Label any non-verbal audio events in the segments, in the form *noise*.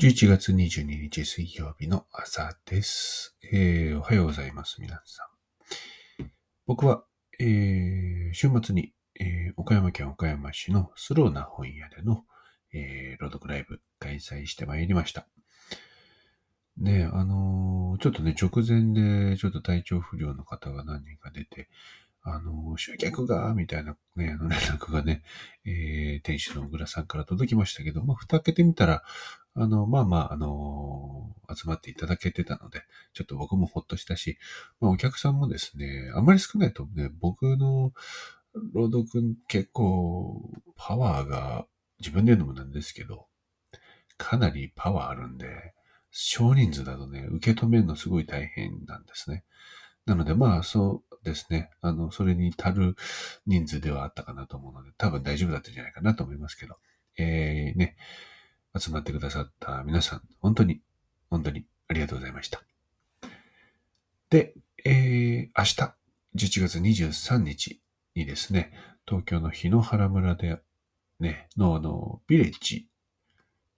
11月22日水曜日の朝です。えーおはようございます、皆さん。僕は、えー週末に、えー岡山県岡山市のスローな本屋での、えー朗読ライブ開催してまいりました。ねあのーちょっとね、直前でちょっと体調不良の方が何人か出て、あの集客が、みたいなね、あの連絡がね、えー店主の小倉さんから届きましたけど、まあ、蓋開けてみたら、あの、まあまあ、あの集まっていただけてたので、ちょっと僕もほっとしたし、まあお客さんもですね、あんまり少ないとね、僕の朗読結構パワーが自分で言うのもなんですけど、かなりパワーあるんで、少人数だとね、受け止めるのすごい大変なんですね。なのでまあそうですね、あの、それに足る人数ではあったかなと思うので、多分大丈夫だったんじゃないかなと思いますけど、えー、ね、集まってくださった皆さん、本当に、本当にありがとうございました。で、えー、明日、11月23日にですね、東京の日野原村で、ね、の、あの、ビレッジ、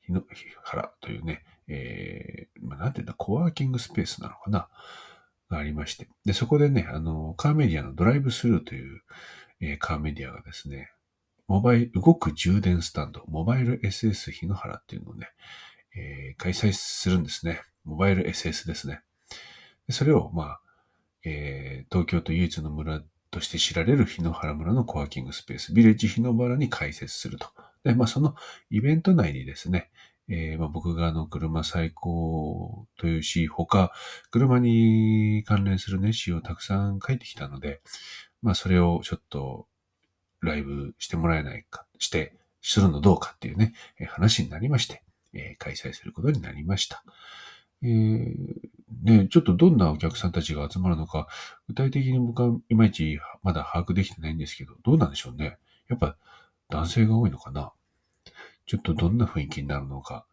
日野原というね、えー、まあ、なんていうんだ、コワーキングスペースなのかな？がありまして。で、そこでね、あの、カーメディアのドライブスルーという、えーカーメディアがですね、モバイル、動く充電スタンド、モバイル SS 日野原っていうのをね、えー開催するんですね。モバイル SS ですね。でそれを、まあ、えー東京都唯一の村として知られる日野原村のコワーキングスペース、ビレッジ日野原に開設すると。で、まあ、そのイベント内にですね、えーまあ、僕があの、車最高という詩、他、車に関連するね、詩をたくさん書いてきたので、まあ、それをちょっと、ライブしてもらえないか、して、するのどうかっていうね、えー話になりまして、えー開催することになりました。えーね、ちょっとどんなお客さんたちが集まるのか、具体的に僕はいまいちまだ把握できてないんですけど、どうなんでしょうね。やっぱ男性が多いのかなちょっとどんな雰囲気になるのか、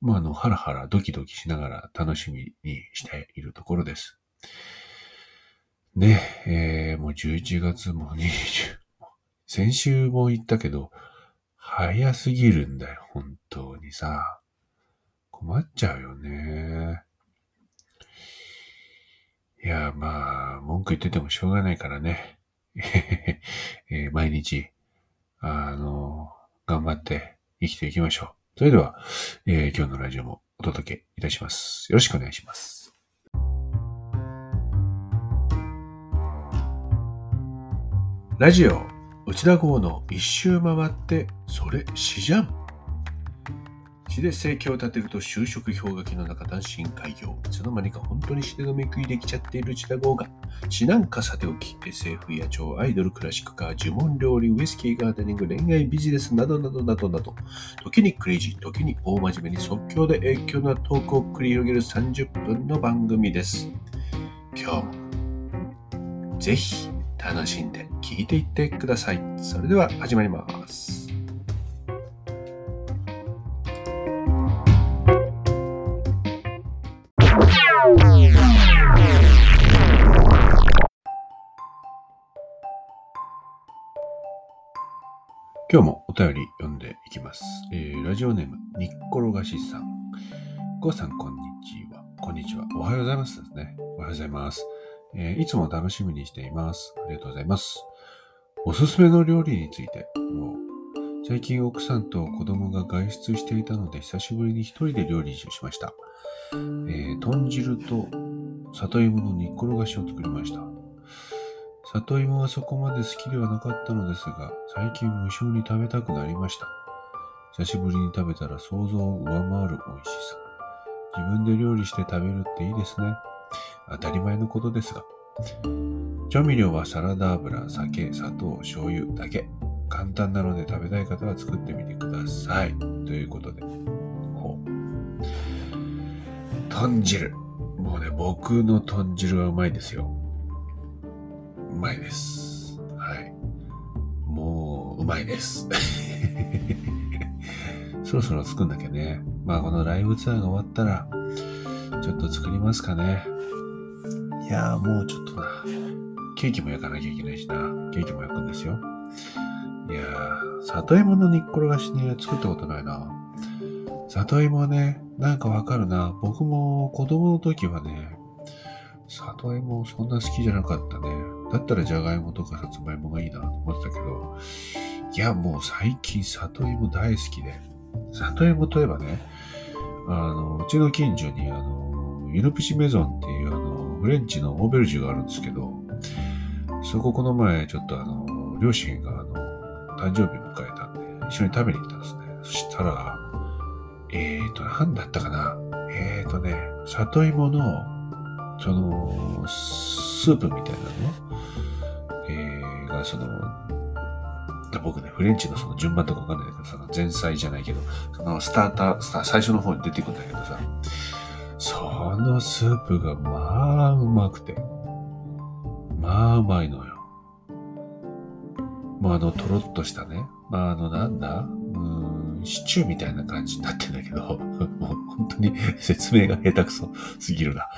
まあ、あの、ハラハラドキドキしながら楽しみにしているところです。ね、えー、もう11月も20、先週も言ったけど、早すぎるんだよ、本当にさ。困っちゃうよね。いや、まあ、文句言っててもしょうがないからね。*laughs* えー毎日、あの、頑張って生きていきましょう。それでは、えー今日のラジオもお届けいたします。よろしくお願いします。ラジオ、内田郷の一周回って、それしじゃん。詩で生計を立てると就職氷河期の中単身開業。いつの間にか本当に詩でのめくりできちゃっている内田号が、詩なんかさておき、SF や超アイドル、クラシックカー、呪文料理、ウイスキーガーデニング、恋愛ビジネスなどなどなどなど、時にクレイジー、時に大真面目に即興で影響なトークを繰り広げる30分の番組です。今日も、ぜひ楽しんで聞いていってください。それでは始まります。今日もお便り読んでいきます。えーラジオネーム、にっころがしさん。ごさん、こんにちは。こんにちは。おはようございますですね。おはようございます。えーいつも楽しみにしています。ありがとうございます。おすすめの料理について、もう最近奥さんと子供が外出していたので、久しぶりに一人で料理をしました。えー豚汁と里芋の煮っころがしを作りました。里芋はそこまで好きではなかったのですが、最近無性に食べたくなりました。久しぶりに食べたら想像を上回る美味しさ。自分で料理して食べるっていいですね。当たり前のことですが。調味料はサラダ油、酒、砂糖、醤油だけ。簡単なので食べたい方は作ってみてください。ということで。ほう。豚汁。もうね、僕の豚汁はうまいですよ。うまいです。はい。もう、うまいです。*laughs* そろそろ作んなきゃね。まあ、このライブツアーが終わったら、ちょっと作りますかね。いやー、もうちょっとな。ケーキも焼かなきゃいけないしな。ケーキも焼くんですよ。いやー、里芋の煮っころがしね、作ったことないな。里芋はね、なんかわかるな。僕も子供の時はね、里芋そんな好きじゃなかったね。だったらじゃがいもとかさつまいもがいいなと思ってたけど、いや、もう最近里芋大好きで。里芋といえばね、あの、うちの近所にあの、ユルプシメゾンっていうあの、フレンチのオーベルジュがあるんですけど、そここの前ちょっとあの、両親があの、誕生日迎えたんで、一緒に食べに行ったんですね。そしたら、えーと、なんだったかな？えーとね、里芋の、その、スープみたいなの、えー、が、その、僕ね、フレンチのその順番とかわかんないけど、その前菜じゃないけど、そのスターター、スター最初の方に出てくんだけどさ、そのスープがまあうまくて、まあうまいのよ。まああの、とろっとしたね、まああの、なんだ、シチューみたいな感じになってんだけど、もう本当に説明が下手くそすぎるな。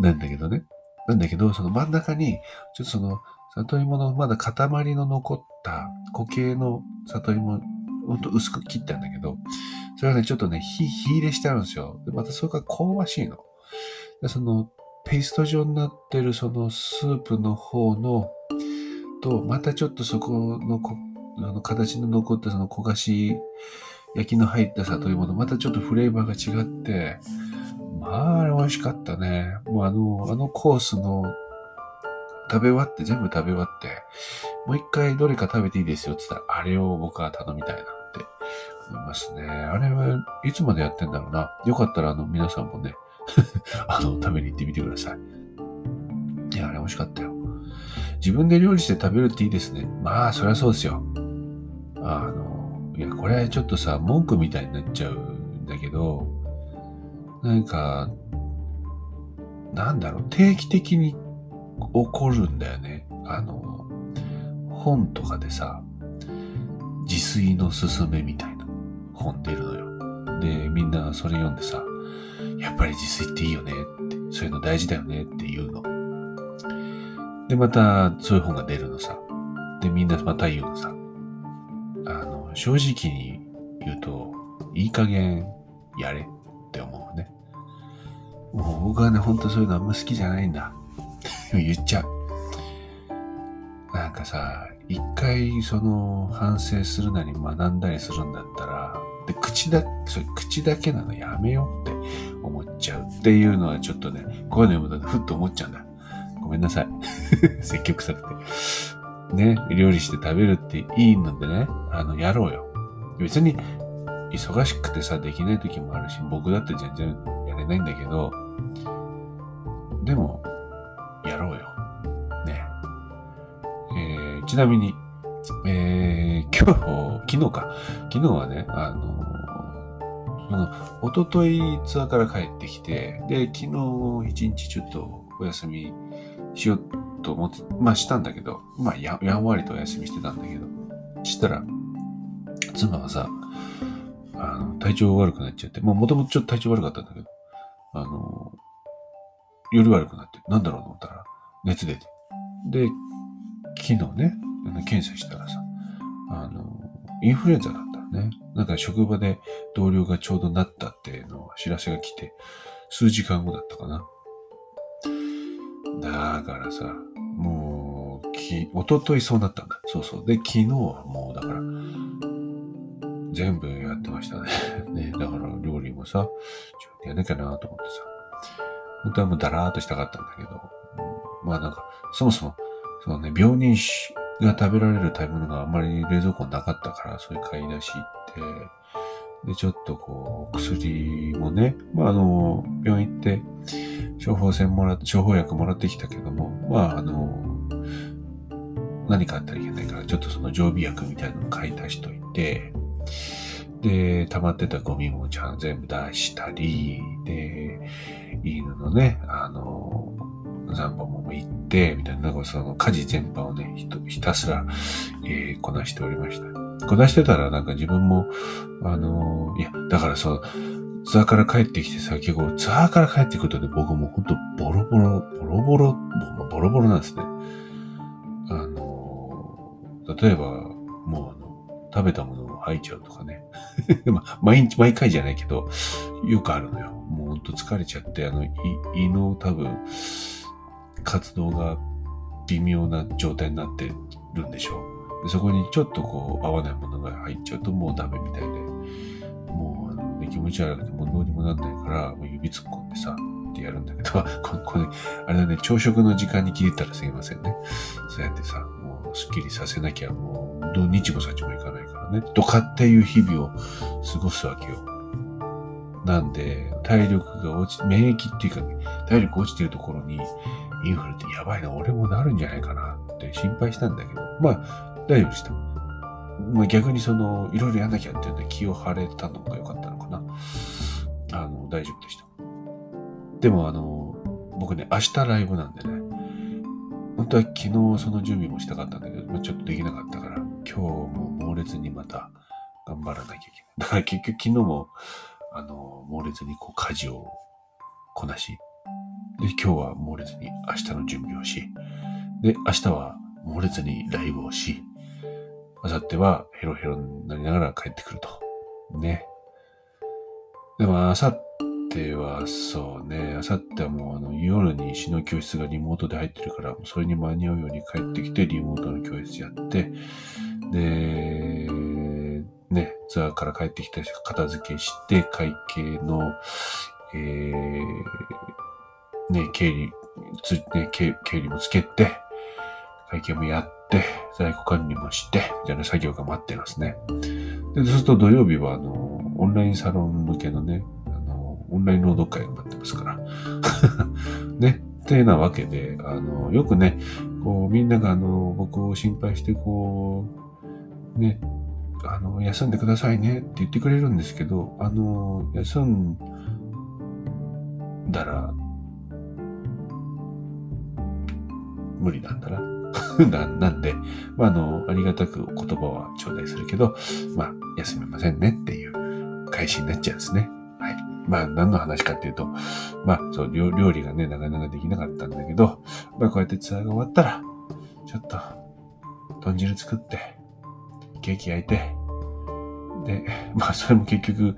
なんだけどね。なんだけど、その真ん中に、ちょっとその、里芋のまだ塊の残った固形の里芋、ほんと薄く切ったんだけど、それはね、ちょっとね、火、火入れしてあるんですよ。で、またそれが香ばしいの。でその、ペースト状になってるそのスープの方の、と、またちょっとそこの、あの、形の残ったその焦がし焼きの入った里芋のまたちょっとフレーバーが違って、まあ、美味しかったね。もうあの、あのコースの食べ終わって、全部食べ終わって、もう一回どれか食べていいですよって言ったら、あれを僕は頼みたいなって思いますね。あれはいつまでやってんだろうな。よかったらあの皆さんもね、*laughs* あの、食べに行ってみてください。いや、あれ美味しかったよ。自分で料理して食べるっていいですね。まあ、そりゃそうですよ。あの、いや、これちょっとさ、文句みたいになっちゃうんだけど、なんか、なんだろう、定期的に起こるんだよね。あの、本とかでさ、自炊のすすめみたいな本出るのよ。で、みんなそれ読んでさ、やっぱり自炊っていいよねって、そういうの大事だよねって言うの。で、またそういう本が出るのさ。で、みんなまた言うのさ。正直に言うと、いい加減やれって思うね。もう僕はね、ほんとそういうのあんま好きじゃないんだ。*laughs* 言っちゃう。なんかさ、一回その反省するなり学んだりするんだったら、で、口だ、それ口だけなのやめようって思っちゃうっていうのはちょっとね、こういうの読むとふっと思っちゃうんだ。ごめんなさい。積極臭くて。ね、料理して食べるっていいのでね、あの、やろうよ。別に、忙しくてさ、できない時もあるし、僕だって全然やれないんだけど、でも、やろうよ。ね。えー、ちなみに、えー、今日、昨日か。昨日はね、あのその、おとといツアーから帰ってきて、で、昨日一日ちょっとお休みしようと思って、まあしたんだけど、まあややんわりとお休みしてたんだけど、したら、妻がさ、あの、体調悪くなっちゃって、まあもともとちょっと体調悪かったんだけど、あの、夜悪くなって、なんだろうと思ったら、熱出て。で、昨日ね、検査したらさ、あの、インフルエンザだったね。なんか職場で同僚がちょうどなったっていうのを知らせが来て、数時間後だったかな。だからさ、もう、き、おとといそうなったんだ。そうそう。で、昨日はもうだから、全部やってましたね。*laughs* ね、だから料理もさ、ちょっとやんなきゃなと思ってさ。本当はもうだらーっとしたかったんだけど、うん、まあなんか、そもそも、そのね、病人が食べられる食べ物があんまり冷蔵庫なかったから、そういう買い出し行って、で、ちょっとこう、薬もね、まああの、病院行って、処方箋もら、処方薬もらってきたけども、まああの、何かあったらいけないから、ちょっとその常備薬みたいなのを買い足しといて、で、溜まってたゴミもちゃん全部出したり、で、犬のね、あの、残飯も行って、みたいな、なんかその家事全般をね、ひひたすら、えー、こなしておりました。こなしてたらなんか自分も、あの、いや、だからそう、ツアーから帰ってきてさ、結構ツアーから帰ってくるとね、僕もほんとボロボロ、ボロボロ、ボロボロなんですね。あの、例えば、もうあの、食べたものを吐いちゃうとかね。*laughs* 毎日、毎回じゃないけど、よくあるのよ。もうほんと疲れちゃって、あの、胃の多分、活動が微妙な状態になってるんでしょう。でそこにちょっとこう合わないものが入っちゃうともうダメみたいで、もうあの、ね、気持ち悪くてもうどうにもなんないから、もう指突っ込んでさ、ってやるんだけど、*laughs* ここれ、あれだね、朝食の時間に切れたらすいませんね。そうやってさ、もうスッキリさせなきゃもう、ど日もさちもいかないからね、とかっていう日々を過ごすわけよ。なんで、体力が落ち、免疫っていうかね、体力落ちてるところに、インフルってやばいな、俺もなるんじゃないかなって心配したんだけど、まあ、大丈夫でした。まあ、逆にその、いろいろやんなきゃっていうんで気を張れたのが良かったのかな。あの、大丈夫でした。でもあの、僕ね、明日ライブなんでね、本当は昨日その準備もしたかったんだけど、ま、ちょっとできなかったから、今日も猛烈にまた頑張らなきゃいけない。だから結局昨日も、あの、猛烈にこう家事をこなし、で、今日は猛烈に明日の準備をし、で、明日は猛烈にライブをし、明後日はヘロヘロになりながら帰ってくると。ね。でも、明後日はそうね、明後日はもうあの夜に詩の教室がリモートで入ってるから、それに間に合うように帰ってきてリモートの教室やって、で、ね、ツアーから帰ってきた人片付けして、会計の、えー、ね、経理、つ、ね、経経理もつけて、会計もやって、在庫管理もして、みたいな作業が待ってますね。で、そうすると土曜日は、あの、オンラインサロン向けのね、あの、オンライン朗読会が待ってますから。*laughs* ね。ってなわけで、あの、よくね、こう、みんながあの、僕を心配して、こう、ね、あの、休んでくださいねって言ってくれるんですけど、あの、休んだら、無理なんだな。ななんで、まあ、あの、ありがたく言葉は頂戴するけど、まあ、休めませんねっていう返しになっちゃうんですね。はい。まあ、何の話かっていうと、まあ、そう、料理がね、なかなかできなかったんだけど、まあ、こうやってツアーが終わったら、ちょっと、豚汁作って、ケーキ焼いて、で、*laughs* まあ、それも結局、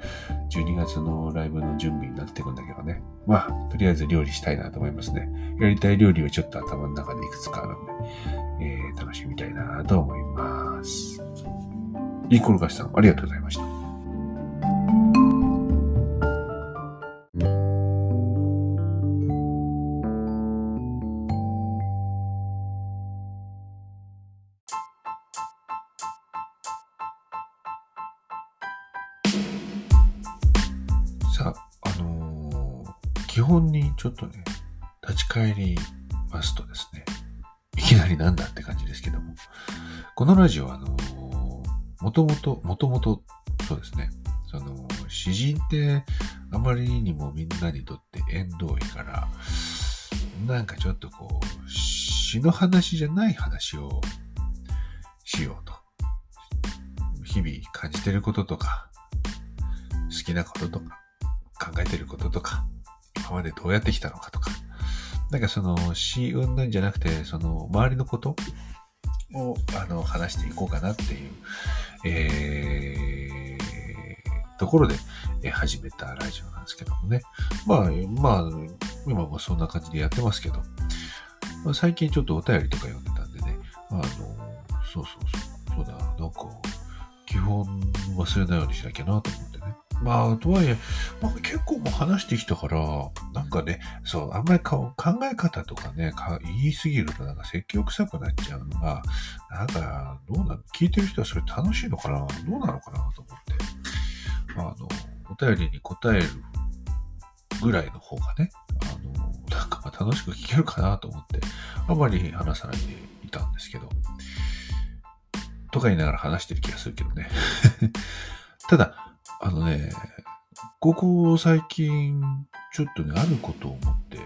12月のライブの準備になっていくんだけどね。まあ、とりあえず料理したいなと思いますね。やりたい料理はちょっと頭の中でいくつかあるんで、えー、楽しみたいなと思います。いい転がしさん、ありがとうございました。基本にちょっとね、立ち返りますとですね、いきなりなんだって感じですけども、このラジオは、あのもともと、もともと、そうですね、その、詩人ってあまりにもみんなにとって縁遠いから、なんかちょっとこう、詩の話じゃない話をしようと。日々感じてることとか、好きなこととか、考えてることとか、今までどうやってきたのかとか、なんかその死運なんじゃなくて、その周りのことをあの話していこうかなっていう、えー、ところで、え始めたラジオなんですけどもね。まあ、まあ、今もそんな感じでやってますけど、まあ、最近ちょっとお便りとか読んでたんでね、あの、そうそうそう、そうだ、なんか、基本忘れないようにしなきゃなと思っ。まあ、とはいえ、まあ、結構も話してきたから、なんかね、そう、あんまり考え方とかね、か言いすぎるとなんか説教臭くなっちゃうのが、なんか、どうなの？聞いてる人はそれ楽しいのかな？どうなのかなと思って、あの、お便りに答えるぐらいの方がね、あの、なんかまあ楽しく聞けるかなと思って、あまり話さないでいたんですけど、とか言いながら話してる気がするけどね。*laughs* ただ、あのね、ここ最近、ちょっとね、あることを思って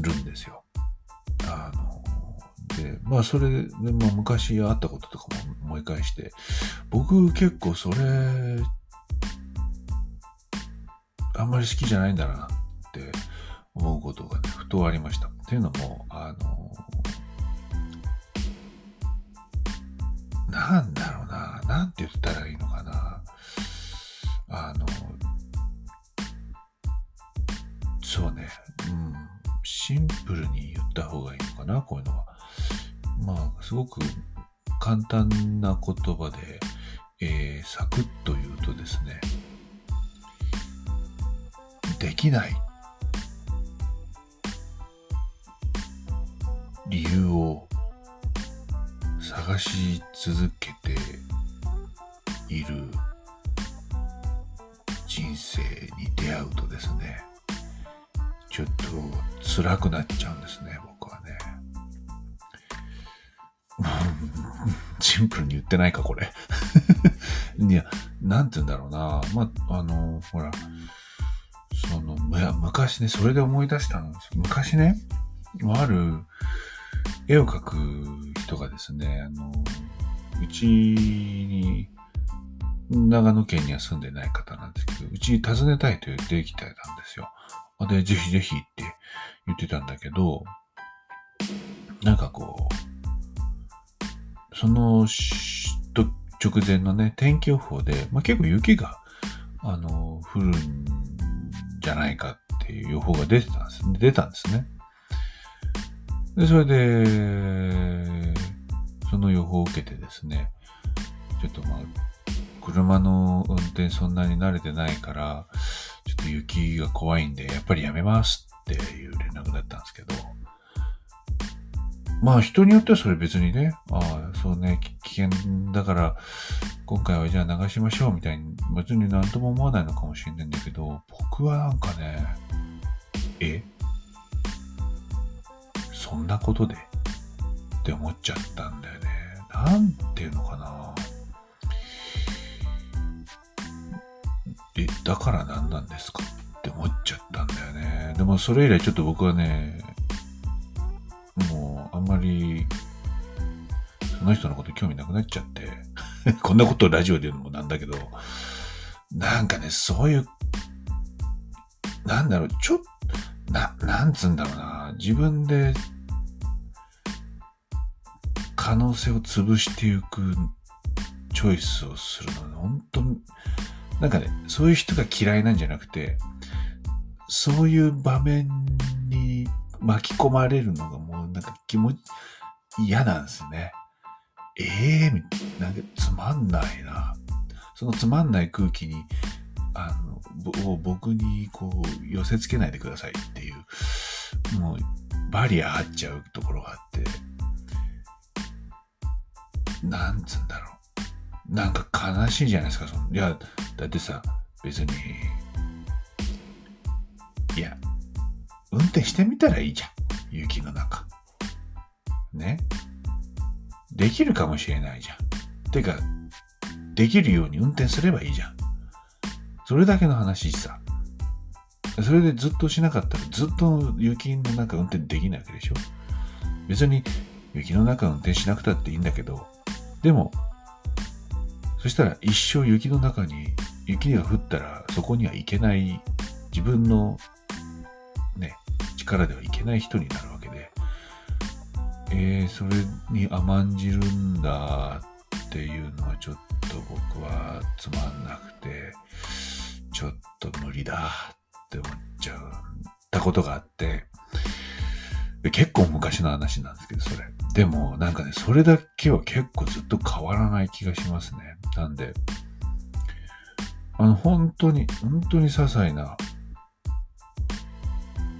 るんですよ。あの、で、まあそれで、まあ昔あったこととかも思い返して、僕結構それ、あんまり好きじゃないんだなって思うことがね、ふとありました。っていうのも、あの、なんだろうな、なんて言ったらいいのかな。あの、そうね、うん、シンプルに言った方がいいのかな、こういうのは。まあ、すごく簡単な言葉で、えー、サクッと言うとですね、できない。理由を探し続けている。人生に出会うとですね、ちょっと辛くなっちゃうんですね、僕はね。*laughs* シンプルに言ってないか、これ。*laughs* いや、なんて言うんだろうな。まあ、あの、ほら、その、昔ね、それで思い出したんです昔ね、ある絵を描く人がですね、あの、うちに、長野県には住んでない方なんですけど、うちに訪ねたいと言ってきてたんですよ。で、ぜひぜひって言ってたんだけど、なんかこう、その直前のね、天気予報で、まあ、結構雪が、あの、降るんじゃないかっていう予報が出てたんです、出たんですね。で、それで、その予報を受けてですね、ちょっとまあ、車の運転そんなに慣れてないから、ちょっと雪が怖いんで、やっぱりやめますっていう連絡だったんですけど、まあ人によってはそれ別にね、ああ、そうね、危険だから、今回はじゃあ流しましょうみたいに、別になんとも思わないのかもしれないんだけど、僕はなんかね、え？そんなことで？って思っちゃったんだよね。なんていうのかな。だから何なんですか？って思っちゃったんだよね。でもそれ以来ちょっと僕はね、もうあんまり、その人のこと興味なくなっちゃって *laughs* こんなことをラジオで言うのもなんだけど、なんかね、そういう、なんだろう、ちょっと、な、なんつうんだろうな、自分で、可能性を潰していくチョイスをするの、本当なんかね、そういう人が嫌いなんじゃなくて、そういう場面に巻き込まれるのがもうなんか気持ち嫌なんですね。ええー、なんかつまんないな。そのつまんない空気に、あの、僕にこう寄せ付けないでくださいっていう、もうバリア張っちゃうところがあって、なんつうんだろう。なんか悲しいじゃないですか。そのいや、だってさ、別に、いや、運転してみたらいいじゃん。雪の中。ね？できるかもしれないじゃん。てか、できるように運転すればいいじゃん。それだけの話さ。それでずっとしなかったらずっと雪の中運転できないわけでしょ。別に雪の中運転しなくたっていいんだけど、でも、そしたら一生雪の中に雪が降ったらそこには行けない自分のね力ではいけない人になるわけで、えー、それに甘んじるんだっていうのはちょっと僕はつまんなくて、ちょっと無理だって思っちゃったことがあって、結構昔の話なんですけど、それ。でも、なんかね、それだけは結構ずっと変わらない気がしますね。なんで、あの、本当に、本当に些細な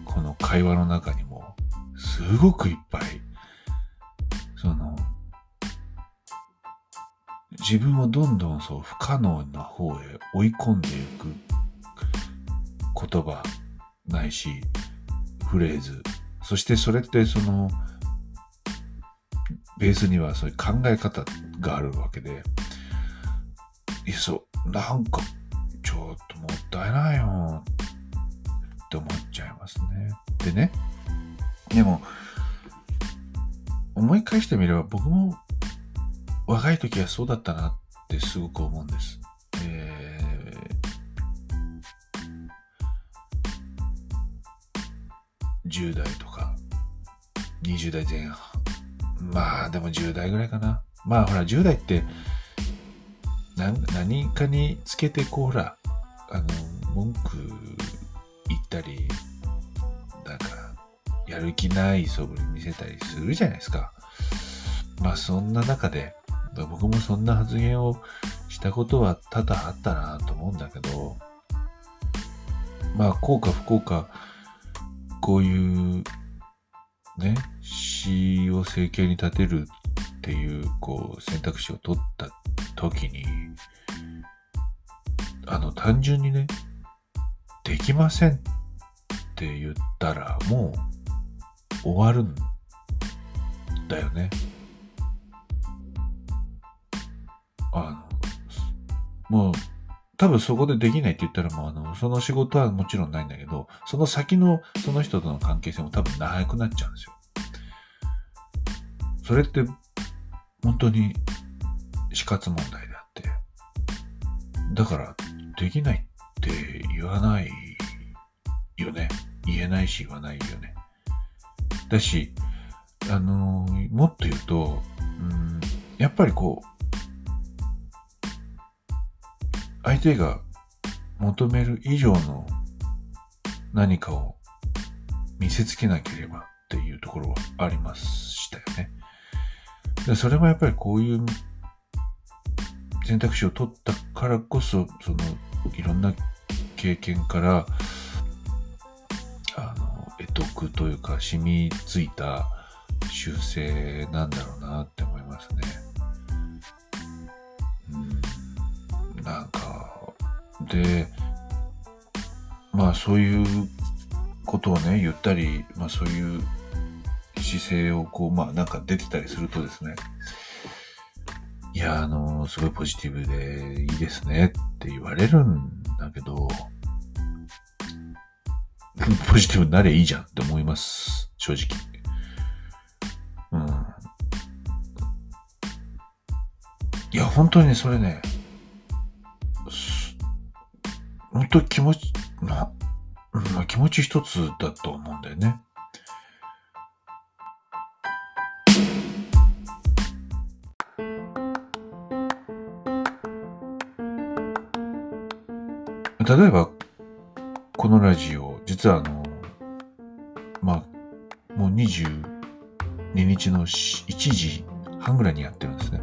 この会話の中にも、すごくいっぱい、その、自分をどんどんそう不可能な方へ追い込んでいく言葉ないし、フレーズ。そしてそれってその、ベースにはそういう考え方があるわけで、いや、そう、なんか、ちょっともったいないよって思っちゃいますね。でね、でも、思い返してみれば僕も若い時はそうだったなってすごく思うんです。えー、10代とか20代前半。まあでも10代ぐらいかな。まあほら10代って何かにつけてこう、ほら、あの、文句言ったり、なんか、やる気ない素振り見せたりするじゃないですか。まあそんな中で、僕もそんな発言をしたことは多々あったなと思うんだけど、まあ、効か不幸か、こういう、ね、死を政権に立てるっていう、こう、選択肢を取った時に、あの、単純にね、できませんって言ったら、もう、終わるんだよね。あの、もう、多分そこでできないって言ったらもうあの、その仕事はもちろんないんだけど、その先のその人との関係性も多分長くなっちゃうんですよ。それって本当に死活問題であって、だからできないって言わないよね。言えないし言わないよね。だし、あのもっと言うと、うん、やっぱりこう、相手が求める以上の何かを見せつけなければっていうところはありましたよね。でそれもやっぱりこういう選択肢を取ったからこそ、そのいろんな経験から、あの、得得というか染みついた修正なんだろうなって思いますね。うん、なんかで、まあそういうことをね、言ったり、まあそういう姿勢をこう、まあなんか出てたりするとですね、いや、あの、すごいポジティブでいいですねって言われるんだけど、*laughs* ポジティブになりゃいいじゃんって思います。正直。うん。いや、本当にね、それね、本当気持ち、な、まあ、気持ち一つだと思うんだよね。例えば、このラジオ、実はあの、まあ、もう22日の1時半ぐらいにやってるんですね。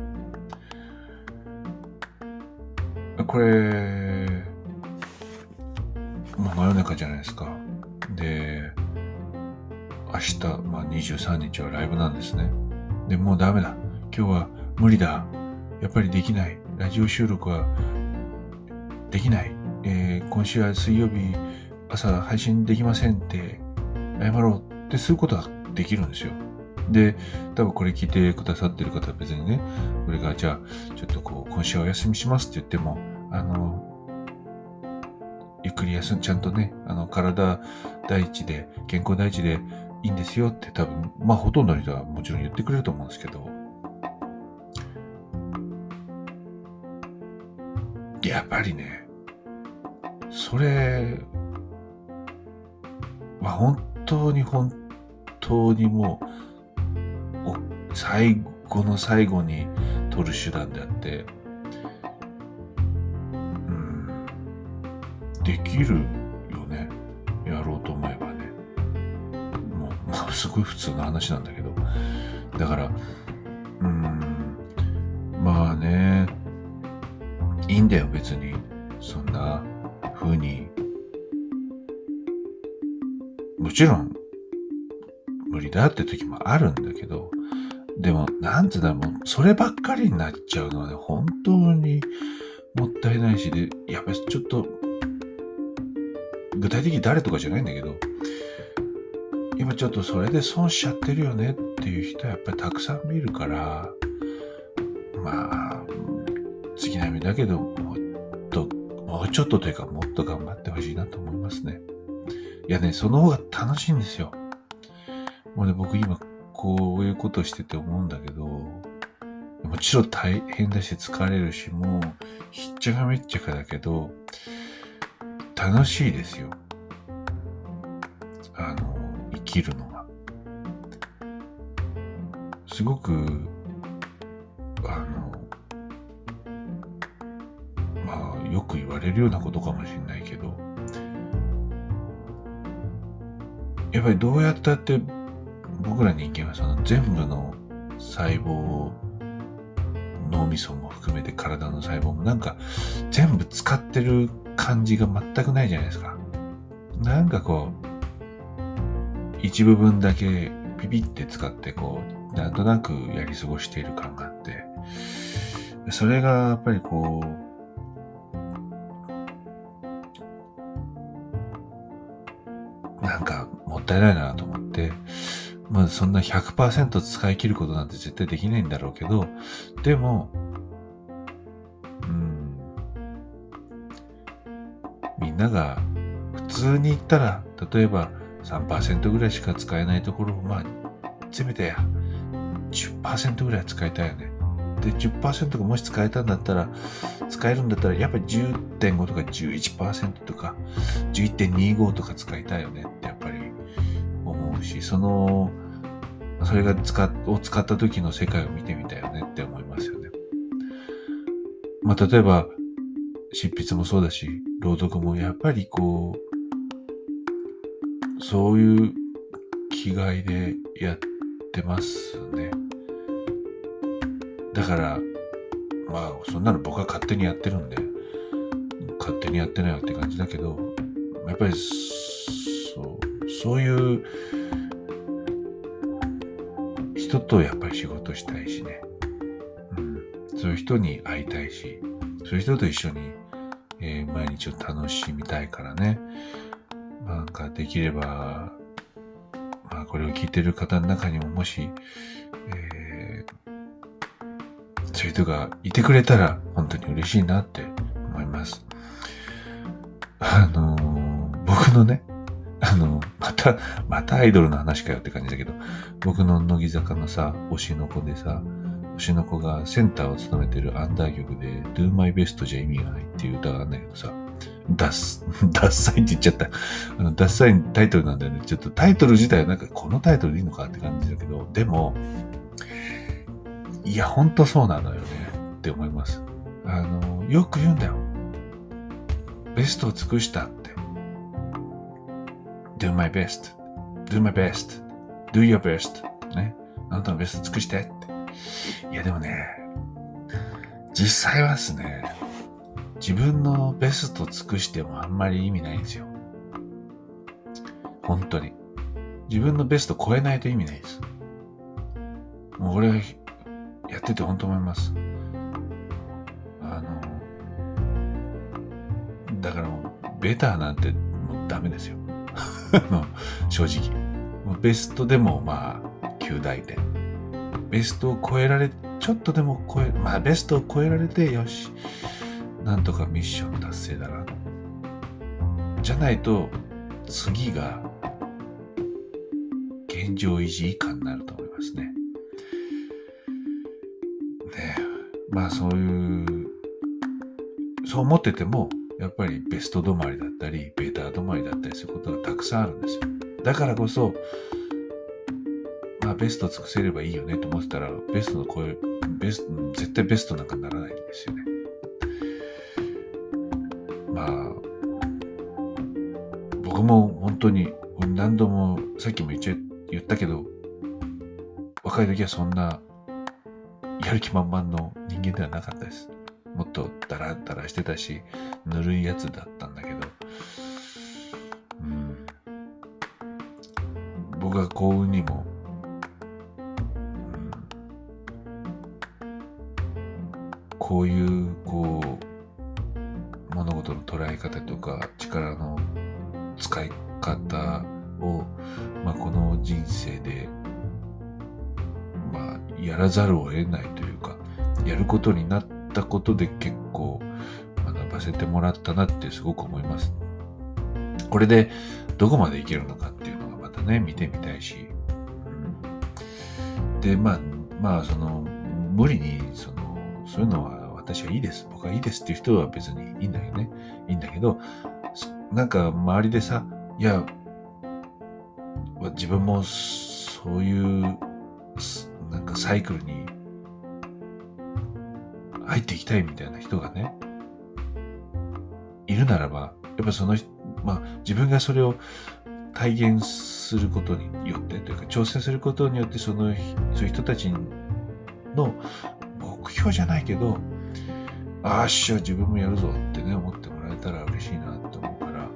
これ、まあ、真夜中じゃないですか。で、明日、まあ、23日はライブなんですね。で、もうダメだ。今日は無理だ。やっぱりできない。ラジオ収録はできない。えー、今週は水曜日朝配信できませんって謝ろうってすることはできるんですよ。で、多分これ聞いてくださってる方は別にね、俺がじゃあ、ちょっとこう、今週はお休みしますって言っても、あの、ゆっくり休ん、ちゃんとね、あの、体第一で、健康第一でいいんですよって多分、まあほとんどの人はもちろん言ってくれると思うんですけど、やっぱりね、それまあ本当に本当にもう、最後の最後に取る手段であって、できるよね。やろうと思えばね。もう、まあ、*laughs* すごい普通の話なんだけど。だから、うーん、まあね、いいんだよ、別に。そんな風に。もちろん、無理だって時もあるんだけど、でも、なんつうだ、もう、そればっかりになっちゃうのはね、本当にもったいないし、で、やっぱりちょっと、具体的に誰とかじゃないんだけど、今ちょっとそれで損しちゃってるよねっていう人はやっぱりたくさん見るから、まあ、次並みだけど、もっと、もうちょっとというかもっと頑張ってほしいなと思いますね。いやね、その方が楽しいんですよ。もうね、僕今こういうことしてて思うんだけど、もちろん大変だし疲れるし、もうひっちゃかめっちゃかだけど、楽しいですよ。あの、生きるのが。すごく、あの、まあよく言われるようなことかもしれないけど、やっぱりどうやったって僕ら人間はその全部の細胞を脳みそも含めて体の細胞もなんか全部使ってる感じが全くないじゃないですか。なんかこう、一部分だけピピって使ってこう、なんとなくやり過ごしている感があって、それがやっぱりこう、なんかもったいないなと思って、まあそんな100%使い切ることなんて絶対できないんだろうけど、でも、んなが普通に言ったら、例えば3%ぐらいしか使えないところを、まあ、せめて10%ぐらい使いたいよね。で、10%がもし使えたんだったら、使えるんだったら、やっぱり10.5とか11%とか、11.25とか使いたいよねってやっぱり思うし、その、それが使、を使った時の世界を見てみたいよねって思いますよね。まあ、例えば、執筆もそうだし、朗読もやっぱりこう、そういう気概でやってますね。だから、まあ、そんなの僕は勝手にやってるんで、勝手にやってないよって感じだけど、やっぱり、そう、そういう人とやっぱり仕事したいしね。うん。そういう人に会いたいし、そういう人と一緒に、えー、毎日を楽しみたいからね。なんかできれば、まあこれを聞いてる方の中にももし、えー、そういう人がいてくれたら本当に嬉しいなって思います。あのー、僕のね、あの、また、またアイドルの話かよって感じだけど、僕の乃木坂のさ、推しの子でさ、推しの子がセンターを務めてるアンダー曲で Do My Best じゃ意味がないっていう歌があるんだけどさ、ダッ、*laughs* ダッサイって言っちゃった。あの、ダッサイタイトルなんだよね。ちょっとタイトル自体はなんかこのタイトルでいいのかって感じだけど、でも、いや、ほんとそうなのよねって思います。あの、よく言うんだよ。ベストを尽くしたって。do my best, do my best, do your best ね。あなたのベスト尽くして。いやでもね、実際はですね、自分のベスト尽くしてもあんまり意味ないんですよ。本当に。自分のベスト超えないと意味ないです。もう俺はやってて本当思います。あの、だからもう、ベターなんてもうダメですよ。*laughs* 正直。ベストでもまあ、9大点。ベストを超えられ、ちょっとでも超え、まあベストを超えられて、よし。なんとかミッション達成だな。じゃないと、次が、現状維持以下になると思いますね。ねまあそういう、そう思ってても、やっぱりベスト止まりだったり、ベータ止まりだったりすることがたくさんあるんですよ。だからこそ、まあベスト尽くせればいいよねと思ってたら、ベストの声、ベスト、絶対ベストなんかならないんですよね。まあ、僕も本当に何度も、さっきも言っ言ったけど、若い時はそんなやる気満々の人間ではなかったです。もっとダラダラしてたし、ぬるいやつだったんだけど、うん、僕は幸運にも、こういう、こう、物事の捉え方とか力の使い方を、まあ、この人生で、まあ、やらざるを得ないというか、やることになったことで結構学ばせてもらったなってすごく思います。これでどこまでいけるのかっていうのがまたね、見てみたいし。で、まあ、まあ、その、無理に、その、そういうのは私はいいです。僕はいいですっていう人は別にいいんだけどね。いいんだけど、なんか周りでさ、いや、自分もそういう、なんかサイクルに入っていきたいみたいな人がね、いるならば、やっぱその、まあ自分がそれを体現することによって、というか挑戦することによってその、そういう人たちの目標じゃないけど、ああ、しゃ、自分もやるぞってね、思ってもらえたら嬉しいなと思うから、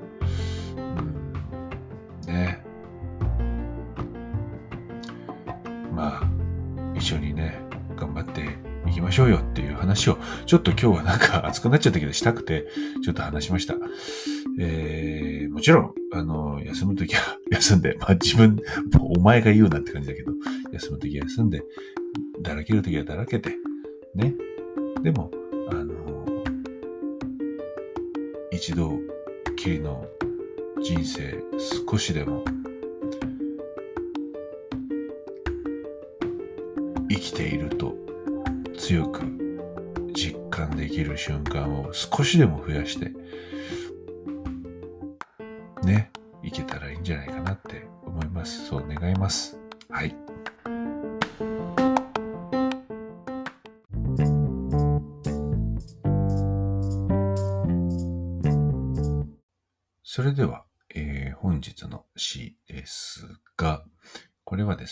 うん、ね。まあ、一緒にね、頑張っていきましょうよっていう話を、ちょっと今日はなんか熱くなっちゃったけどしたくて、ちょっと話しました。えー、もちろん、あの、休むときは *laughs* 休んで、まあ自分、お前が言うなって感じだけど、休むときは休んで、だらけるときはだらけて、ね。でも、あの、一度きりの人生少しでも生きていると強く実感できる瞬間を少しでも増やしてねいけたらいいんじゃないかなって思いますそう願います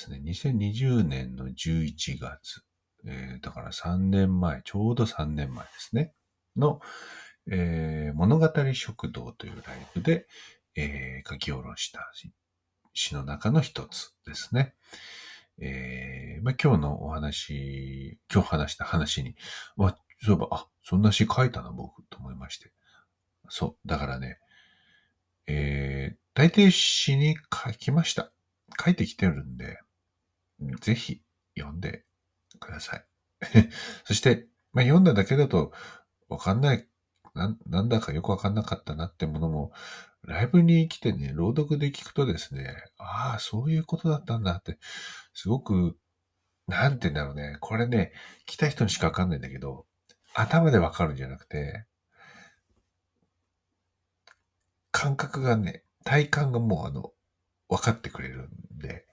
ですね、2020年の11月、えー、だから3年前、ちょうど3年前ですね、の、えー、物語食堂というライブで、えー、書き下ろした詩の中の一つですね。えーまあ、今日のお話、今日話した話に、まあ、そういえば、あ、そんな詩書いたな、僕、と思いまして。そう。だからね、えー、大抵詩に書きました。書いてきてるんで、ぜひ読んでください。*laughs* そして、まあ、読んだだけだとわかんない、ななんだかよくわかんなかったなってものも、ライブに来てね、朗読で聞くとですね、ああ、そういうことだったんだって、すごく、なんて言うんだろうね。これね、来た人にしかわかんないんだけど、頭でわかるんじゃなくて、感覚がね、体感がもうあの、分かってくれるんで、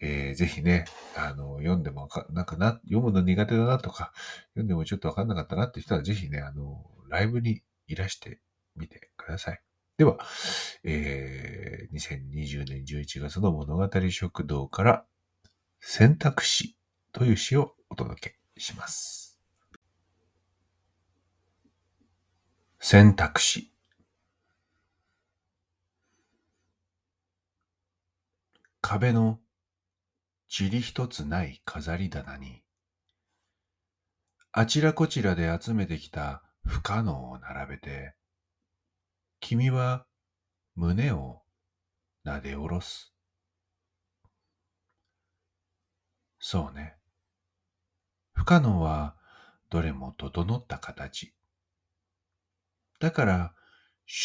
えー、ぜひね、あの、読んでもか、なんかな、読むの苦手だなとか、読んでもちょっと分かんなかったなって人は、ぜひね、あの、ライブにいらしてみてください。では、えー、2020年11月の物語食堂から選択肢という詩をお届けします。選択肢壁の塵一つない飾り棚に、あちらこちらで集めてきた不可能を並べて、君は胸をなで下ろす。そうね。不可能はどれも整った形。だから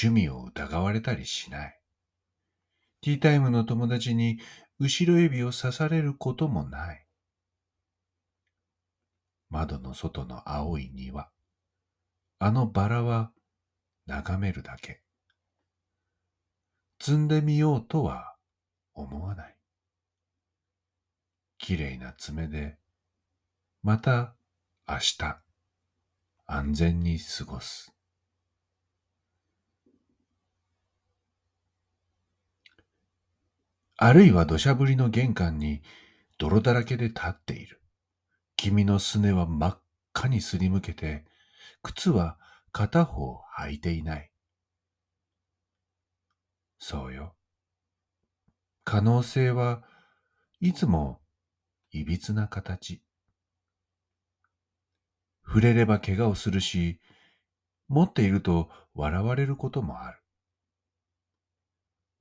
趣味を疑われたりしない。ティータイムの友達に後ろ指を刺されることもない。窓の外の青い庭。あのバラは眺めるだけ。摘んでみようとは思わない。きれいな爪で、また明日安全に過ごす。あるいは土砂降りの玄関に泥だらけで立っている。君のすねは真っ赤にすりむけて、靴は片方履いていない。そうよ。可能性はいつもいびつな形。触れれば怪我をするし、持っていると笑われることもある。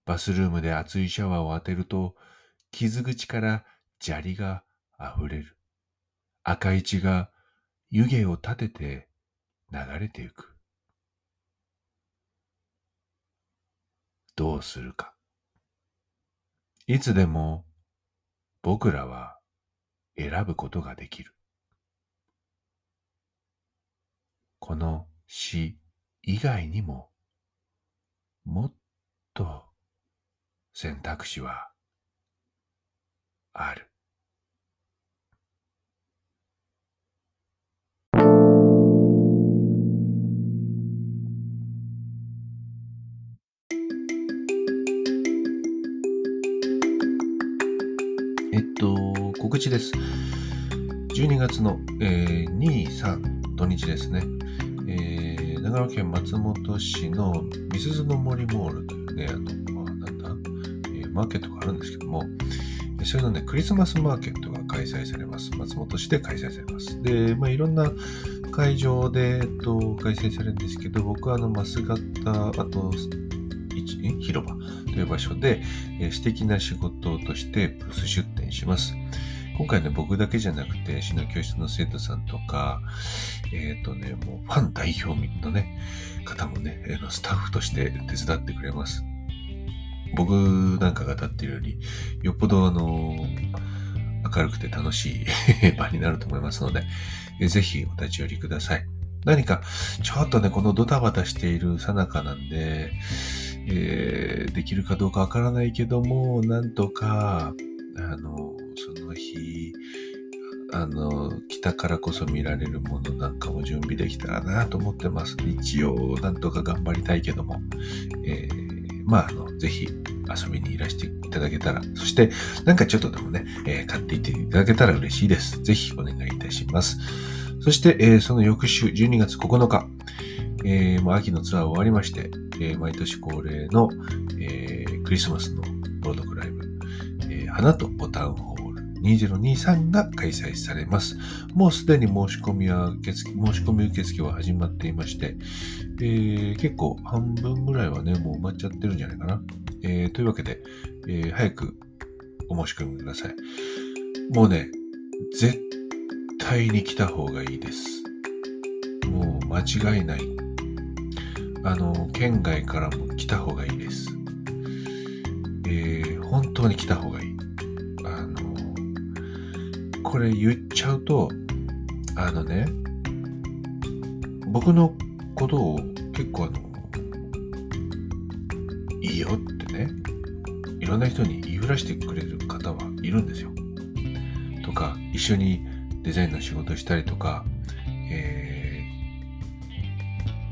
バスルームで熱いシャワーを当てると、傷口から砂利が溢れる。赤い血が湯気を立てて流れてゆく。どうするか。いつでも僕らは選ぶことができる。この死以外にももっと選択肢はある。えっと、告知です。12月の、えー、2、3土日ですね、えー、長野県松本市の美鈴の森モールというね、あのマーケットがあるんですけども、それのね、クリスマスマーケットが開催されます。松本市で開催されます。で、まあ、いろんな会場で、えっと、開催されるんですけど、僕はあの、増型、あと、広場という場所で、えー、私的な仕事としてブース出展します。今回ね、僕だけじゃなくて、市の教室の生徒さんとか、えっ、ー、とね、もうファン代表のね、方もね、スタッフとして手伝ってくれます。僕なんかが立ってるより、よっぽどあの、明るくて楽しい *laughs* 場になると思いますので、ぜひお立ち寄りください。何か、ちょっとね、このドタバタしているさなかなんで、えー、できるかどうかわからないけども、なんとか、あの、その日、あの、来たからこそ見られるものなんかも準備できたらなと思ってます。一応、なんとか頑張りたいけども、えー、まあ、あの、ぜひ遊びにいらしていただけたら、そして、なんかちょっとでもね、えー、買っていっていただけたら嬉しいです。ぜひお願いいたします。そして、えー、その翌週、12月9日、えー、もう秋のツアー終わりまして、えー、毎年恒例の、えー、クリスマスの朗読ライブ、えー、花とボタンを2023が開催されます。もうすでに申し込みは受付、申し込み受付は始まっていまして、えー、結構半分ぐらいはね、もう埋まっちゃってるんじゃないかな。えー、というわけで、えー、早くお申し込みください。もうね、絶対に来た方がいいです。もう間違いないあの、県外からも来た方がいいです。えー、本当に来た方がいい。これ言っちゃうと、あのね、僕のことを結構あの、いいよってね、いろんな人に言いふらしてくれる方はいるんですよ。とか、一緒にデザインの仕事したりとか、え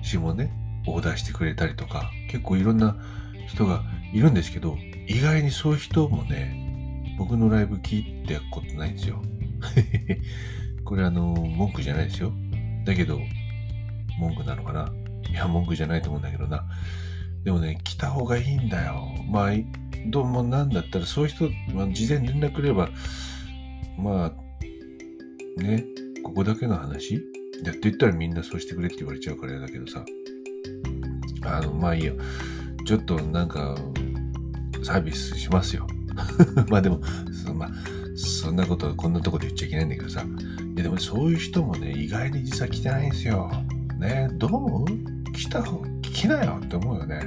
ー、詩もね、オーダーしてくれたりとか、結構いろんな人がいるんですけど、意外にそういう人もね、僕のライブ聞いたことないんですよ。*laughs* これあの、文句じゃないですよ。だけど、文句なのかな？いや、文句じゃないと思うんだけどな。でもね、来た方がいいんだよ。まあ、どうもなんだったら、そういう人、まあ、事前連絡くれば、まあ、ね、ここだけの話？やって言ったらみんなそうしてくれって言われちゃうからだけどさ。あの、まあいいよ。ちょっとなんか、サービスしますよ。*laughs* まあでも、そまあ、そんなことこんなとこで言っちゃいけないんだけどさ。いやでもそういう人もね、意外に実は来てないんですよ。ね、どう？思う来た方、来なよって思うよね。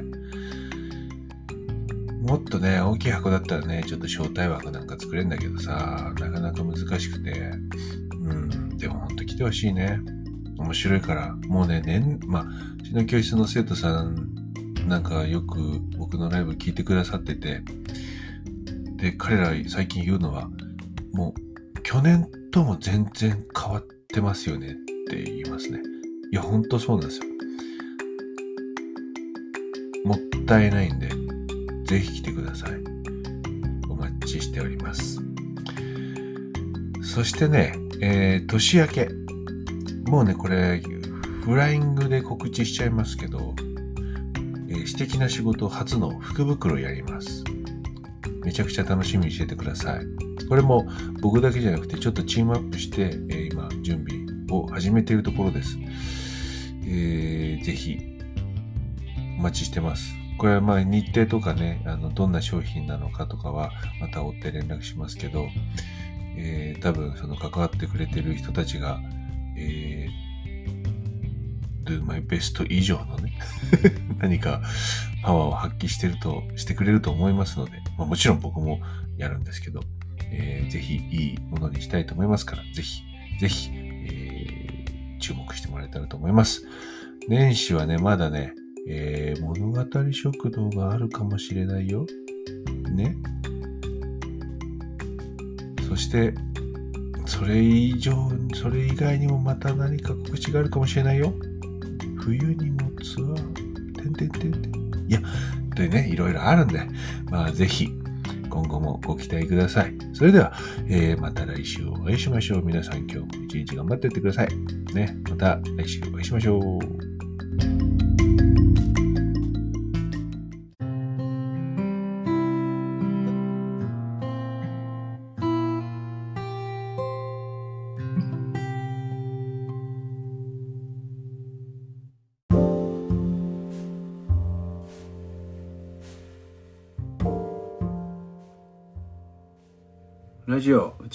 もっとね、大きい箱だったらね、ちょっと招待枠なんか作れるんだけどさ、なかなか難しくて。うん、でもほんと来てほしいね。面白いから。もうね、年、まあ、うちの教室の生徒さんなんかよく僕のライブ聞いてくださってて、で、彼ら最近言うのは、もう去年とも全然変わってますよねって言いますね。いや、ほんとそうなんですよ。もったいないんで、ぜひ来てください。お待ちしております。そしてね、えー、年明け。もうね、これ、フライングで告知しちゃいますけど、えー、私的な仕事初の福袋やります。めちゃくちゃ楽しみにしててください。これも僕だけじゃなくて、ちょっとチームアップして、えー、今、準備を始めているところです。えー、ぜひ、お待ちしてます。これはまあ日程とかね、あの、どんな商品なのかとかは、また追って連絡しますけど、えー、多分その関わってくれてる人たちが、えー、do my best 以上のね *laughs* 何かパワーを発揮してると、してくれると思いますので、まあ、もちろん僕もやるんですけど、えー、ぜひいいものにしたいと思いますから、ぜひ、ぜひ、えー、注目してもらえたらと思います。年始はね、まだね、えー、物語食堂があるかもしれないよ。ね。そして、それ以上、それ以外にもまた何か告知があるかもしれないよ。冬にもツアー、てんてんてんてん。いや、でね、いろいろあるんで、まあぜひ、今後もご期待ください。それでは、えー、また来週お会いしましょう。皆さん今日も一日頑張っていってください。ね、また来週お会いしましょう。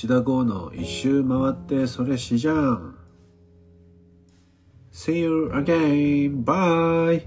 内田剛の一周回ってそれしじゃん See you again. Bye.